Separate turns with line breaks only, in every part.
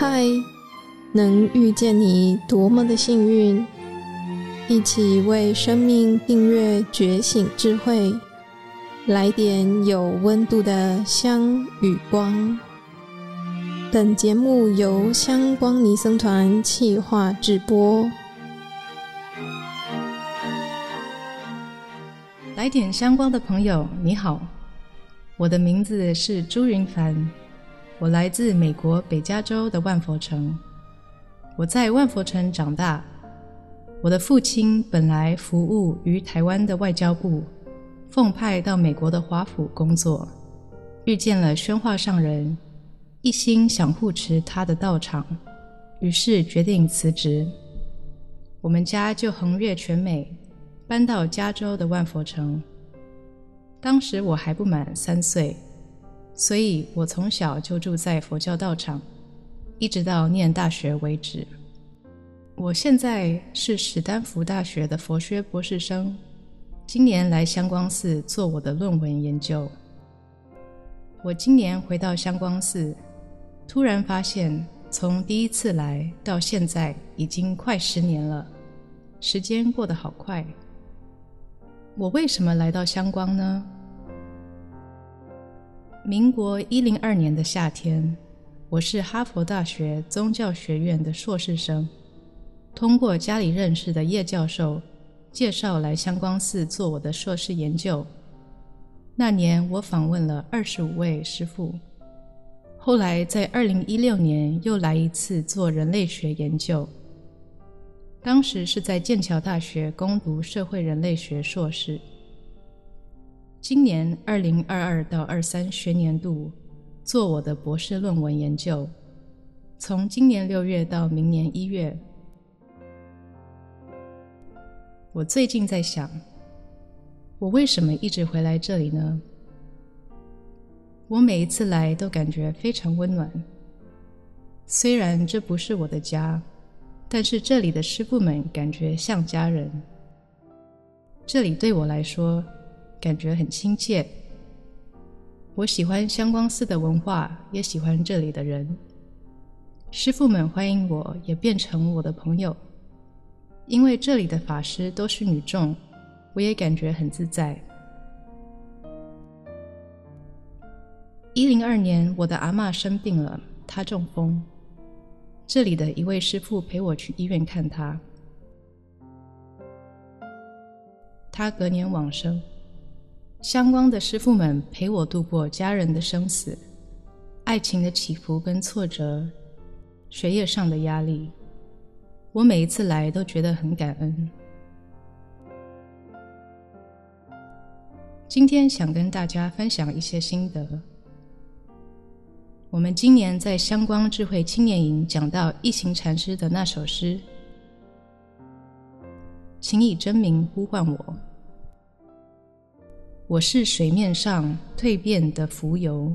嗨，能遇见你多么的幸运！一起为生命订阅觉醒智慧，来点有温度的香与光。本节目由香光尼僧团企划制播。
来点香光的朋友，你好，我的名字是朱云凡。我来自美国北加州的万佛城，我在万佛城长大。我的父亲本来服务于台湾的外交部，奉派到美国的华府工作，遇见了宣化上人，一心想护持他的道场，于是决定辞职。我们家就横越全美，搬到加州的万佛城。当时我还不满三岁。所以我从小就住在佛教道场，一直到念大学为止。我现在是史丹福大学的佛学博士生，今年来香光寺做我的论文研究。我今年回到香光寺，突然发现从第一次来到现在已经快十年了，时间过得好快。我为什么来到香光呢？民国一零二年的夏天，我是哈佛大学宗教学院的硕士生，通过家里认识的叶教授介绍来香光寺做我的硕士研究。那年我访问了二十五位师父，后来在二零一六年又来一次做人类学研究，当时是在剑桥大学攻读社会人类学硕士。今年二零二二到二三学年度做我的博士论文研究，从今年六月到明年一月。我最近在想，我为什么一直回来这里呢？我每一次来都感觉非常温暖。虽然这不是我的家，但是这里的师傅们感觉像家人。这里对我来说。感觉很亲切。我喜欢香光寺的文化，也喜欢这里的人。师傅们欢迎我，也变成我的朋友。因为这里的法师都是女众，我也感觉很自在。一零二年，我的阿妈生病了，她中风。这里的一位师傅陪我去医院看她，她隔年往生。香光的师傅们陪我度过家人的生死、爱情的起伏跟挫折、学业上的压力，我每一次来都觉得很感恩。今天想跟大家分享一些心得。我们今年在香光智慧青年营讲到一行禅师的那首诗：“请以真名呼唤我。”我是水面上蜕变的浮游，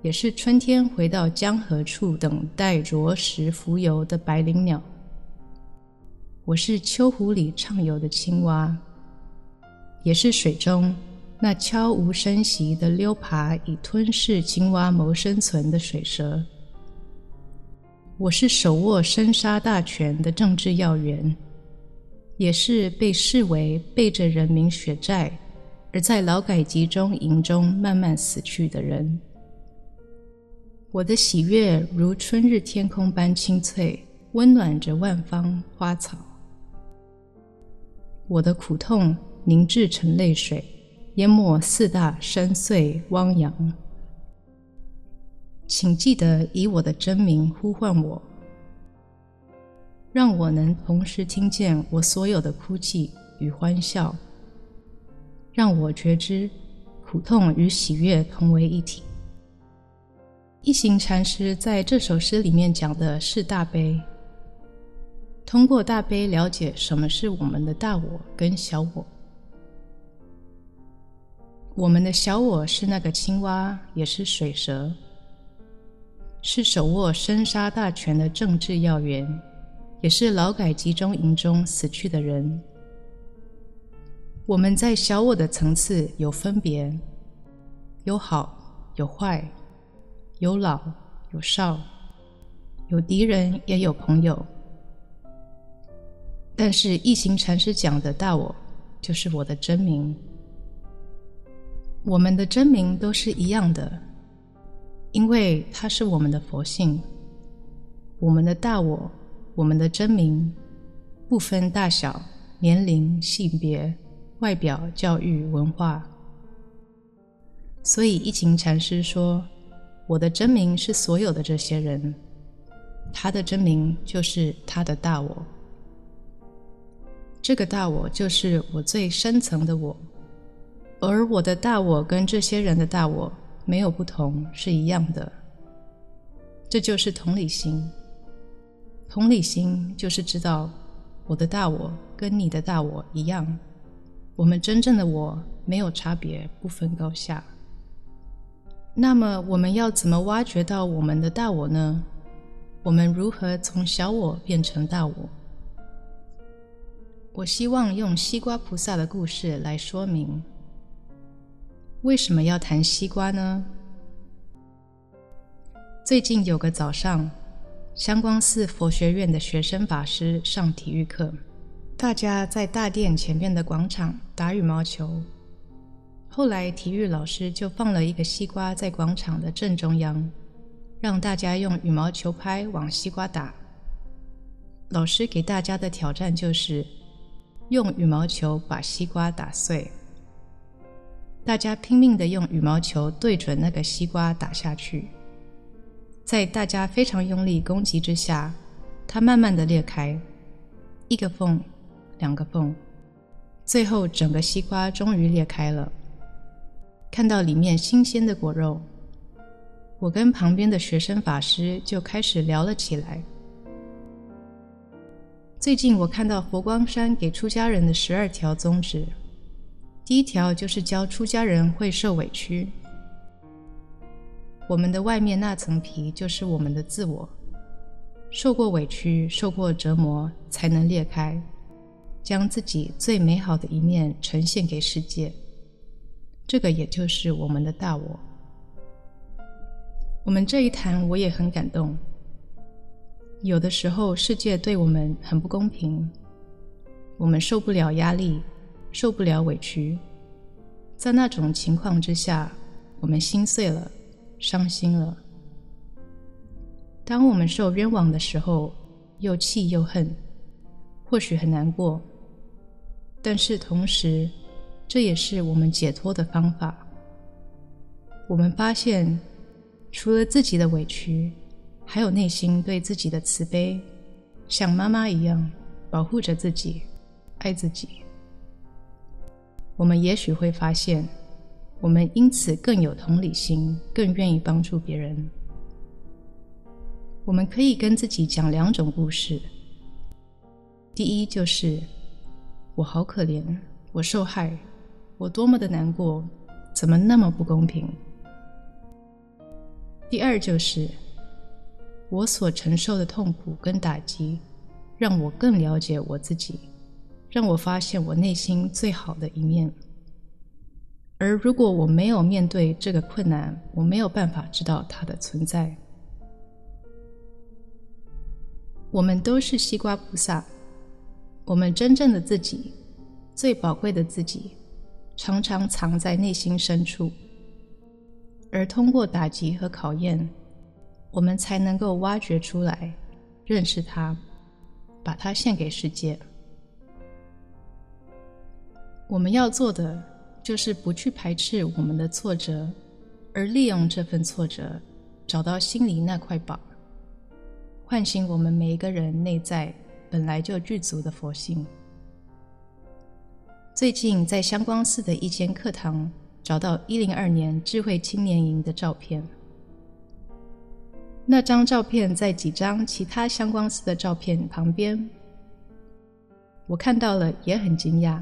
也是春天回到江河处等待啄食浮游的白灵鸟。我是秋湖里畅游的青蛙，也是水中那悄无声息的溜爬以吞噬青蛙谋生存的水蛇。我是手握生杀大权的政治要员。也是被视为背着人民血债，而在劳改集中营中慢慢死去的人。我的喜悦如春日天空般清脆，温暖着万方花草。我的苦痛凝滞成泪水，淹没四大深邃汪洋。请记得以我的真名呼唤我。让我能同时听见我所有的哭泣与欢笑，让我觉知苦痛与喜悦同为一体。一行禅师在这首诗里面讲的是大悲，通过大悲了解什么是我们的大我跟小我。我们的小我是那个青蛙，也是水蛇，是手握生杀大权的政治要员。也是劳改集中营中死去的人。我们在小我的层次有分别，有好有坏，有老有少，有敌人也有朋友。但是一行禅师讲的大我，就是我的真名。我们的真名都是一样的，因为它是我们的佛性。我们的大我，我们的真名，不分大小、年龄、性别、外表、教育、文化。所以一行禅师说：“我的真名是所有的这些人，他的真名就是他的大我。这个大我就是我最深层的我，而我的大我跟这些人的大我没有不同，是一样的。这就是同理心。同理心就是知道我的大我跟你的大我一样，我们真正的我没有差别，不分高下。”那么我们要怎么挖掘到我们的大我呢？我们如何从小我变成大我？我希望用西瓜菩萨的故事来说明。为什么要谈西瓜呢？最近有个早上，香光寺佛学院的学生法师上体育课，大家在大殿前面的广场打羽毛球。后来，体育老师就放了一个西瓜在广场的正中央，让大家用羽毛球拍往西瓜打。老师给大家的挑战就是用羽毛球把西瓜打碎。大家拼命的用羽毛球对准那个西瓜打下去，在大家非常用力攻击之下，它慢慢的裂开，一个缝，两个缝，最后整个西瓜终于裂开了。看到里面新鲜的果肉，我跟旁边的学生法师就开始聊了起来。最近我看到佛光山给出家人的十二条宗旨，第一条就是教出家人会受委屈。我们的外面那层皮就是我们的自我，受过委屈、受过折磨，才能裂开，将自己最美好的一面呈现给世界。这个也就是我们的大我。我们这一谈，我也很感动。有的时候，世界对我们很不公平，我们受不了压力，受不了委屈，在那种情况之下，我们心碎了，伤心了。当我们受冤枉的时候，又气又恨，或许很难过，但是同时。这也是我们解脱的方法。我们发现，除了自己的委屈，还有内心对自己的慈悲，像妈妈一样保护着自己，爱自己。我们也许会发现，我们因此更有同理心，更愿意帮助别人。我们可以跟自己讲两种故事。第一就是我好可怜，我受害。我多么的难过，怎么那么不公平？第二就是我所承受的痛苦跟打击，让我更了解我自己，让我发现我内心最好的一面。而如果我没有面对这个困难，我没有办法知道它的存在。我们都是西瓜菩萨，我们真正的自己，最宝贵的自己。常常藏在内心深处，而通过打击和考验，我们才能够挖掘出来，认识它，把它献给世界。我们要做的就是不去排斥我们的挫折，而利用这份挫折，找到心里那块宝，唤醒我们每一个人内在本来就具足的佛性。最近在香光寺的一间课堂找到一零二年智慧青年营的照片，那张照片在几张其他香光寺的照片旁边，我看到了也很惊讶，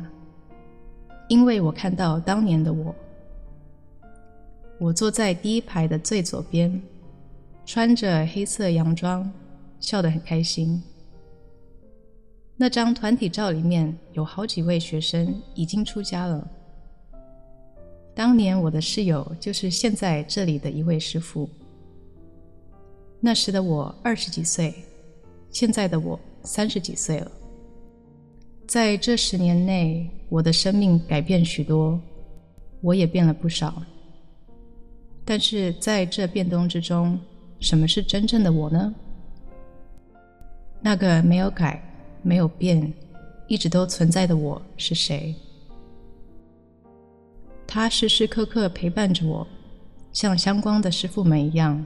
因为我看到当年的我，我坐在第一排的最左边，穿着黑色洋装，笑得很开心。那张团体照里面有好几位学生已经出家了。当年我的室友就是现在这里的一位师傅。那时的我二十几岁，现在的我三十几岁了。在这十年内，我的生命改变许多，我也变了不少。但是在这变动之中，什么是真正的我呢？那个没有改、没有变、一直都存在的我是谁？他时时刻刻陪伴着我，像相关的师傅们一样，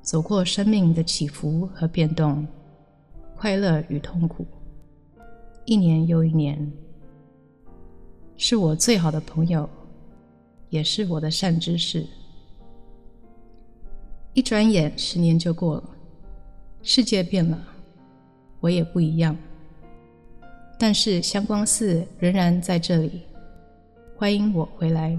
走过生命的起伏和变动，快乐与痛苦。一年又一年，是我最好的朋友，也是我的善知识。一转眼，十年就过了，世界变了，我也不一样。但是香光寺仍然在这里，欢迎我回来。